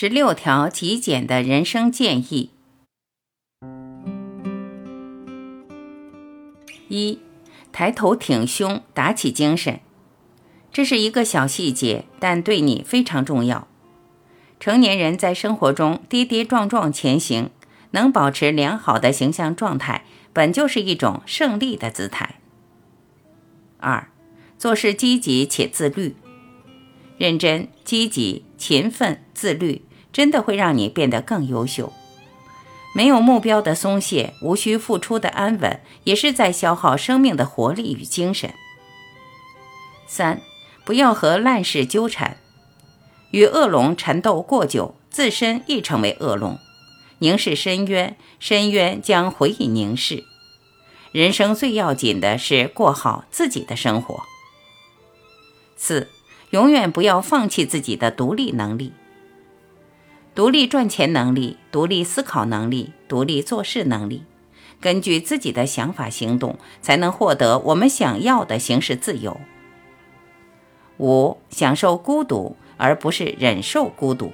十六条极简的人生建议：一、抬头挺胸，打起精神。这是一个小细节，但对你非常重要。成年人在生活中跌跌撞撞前行，能保持良好的形象状态，本就是一种胜利的姿态。二、做事积极且自律。认真、积极、勤奋、自律，真的会让你变得更优秀。没有目标的松懈，无需付出的安稳，也是在消耗生命的活力与精神。三，不要和烂事纠缠，与恶龙缠斗过久，自身亦成为恶龙，凝视深渊，深渊将回以凝视。人生最要紧的是过好自己的生活。四。永远不要放弃自己的独立能力、独立赚钱能力、独立思考能力、独立做事能力，根据自己的想法行动，才能获得我们想要的形式自由。五、享受孤独，而不是忍受孤独。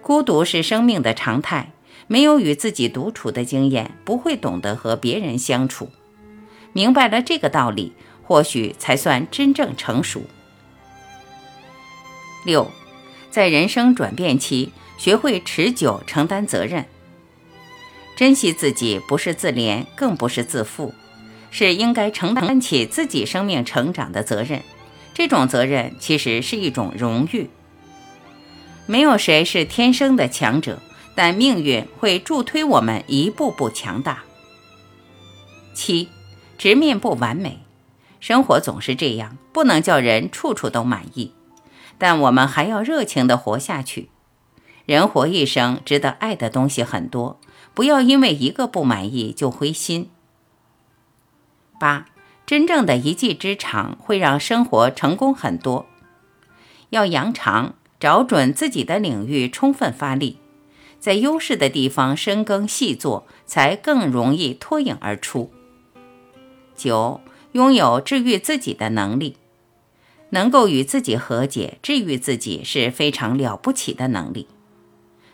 孤独是生命的常态，没有与自己独处的经验，不会懂得和别人相处。明白了这个道理，或许才算真正成熟。六，在人生转变期，学会持久承担责任。珍惜自己，不是自怜，更不是自负，是应该承担起自己生命成长的责任。这种责任其实是一种荣誉。没有谁是天生的强者，但命运会助推我们一步步强大。七，直面不完美，生活总是这样，不能叫人处处都满意。但我们还要热情地活下去。人活一生，值得爱的东西很多，不要因为一个不满意就灰心。八，真正的一技之长会让生活成功很多。要扬长，找准自己的领域，充分发力，在优势的地方深耕细作，才更容易脱颖而出。九，拥有治愈自己的能力。能够与自己和解、治愈自己是非常了不起的能力。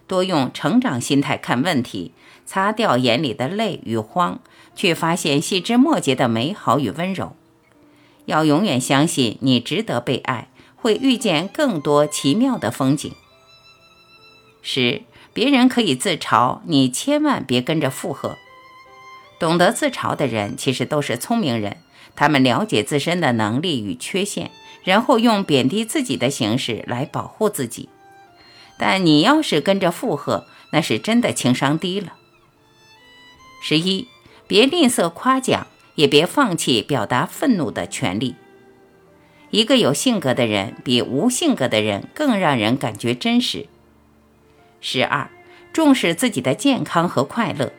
多用成长心态看问题，擦掉眼里的泪与慌，去发现细枝末节的美好与温柔。要永远相信你值得被爱，会遇见更多奇妙的风景。十，别人可以自嘲，你千万别跟着附和。懂得自嘲的人，其实都是聪明人，他们了解自身的能力与缺陷。然后用贬低自己的形式来保护自己，但你要是跟着附和，那是真的情商低了。十一，别吝啬夸奖，也别放弃表达愤怒的权利。一个有性格的人，比无性格的人更让人感觉真实。十二，重视自己的健康和快乐。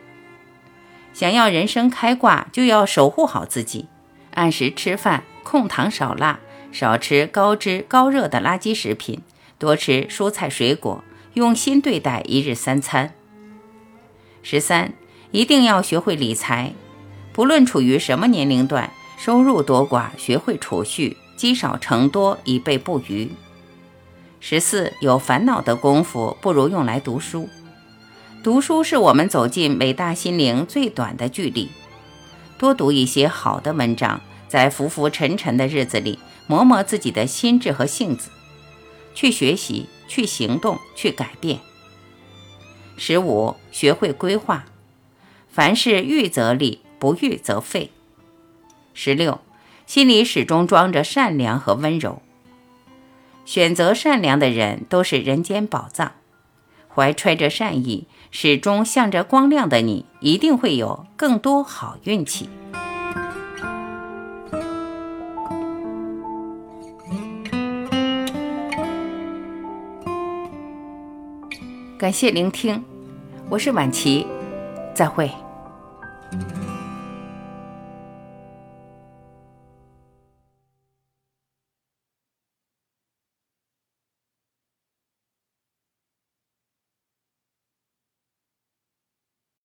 想要人生开挂，就要守护好自己，按时吃饭，控糖少辣。少吃高脂高热的垃圾食品，多吃蔬菜水果，用心对待一日三餐。十三，一定要学会理财，不论处于什么年龄段，收入多寡，学会储蓄，积少成多，以备不虞。十四，有烦恼的功夫，不如用来读书。读书是我们走进伟大心灵最短的距离。多读一些好的文章，在浮浮沉沉的日子里。磨磨自己的心智和性子，去学习，去行动，去改变。十五，学会规划，凡事预则立，不预则废。十六，心里始终装着善良和温柔。选择善良的人都是人间宝藏，怀揣着善意，始终向着光亮的你，一定会有更多好运气。感谢聆听，我是晚琪，再会。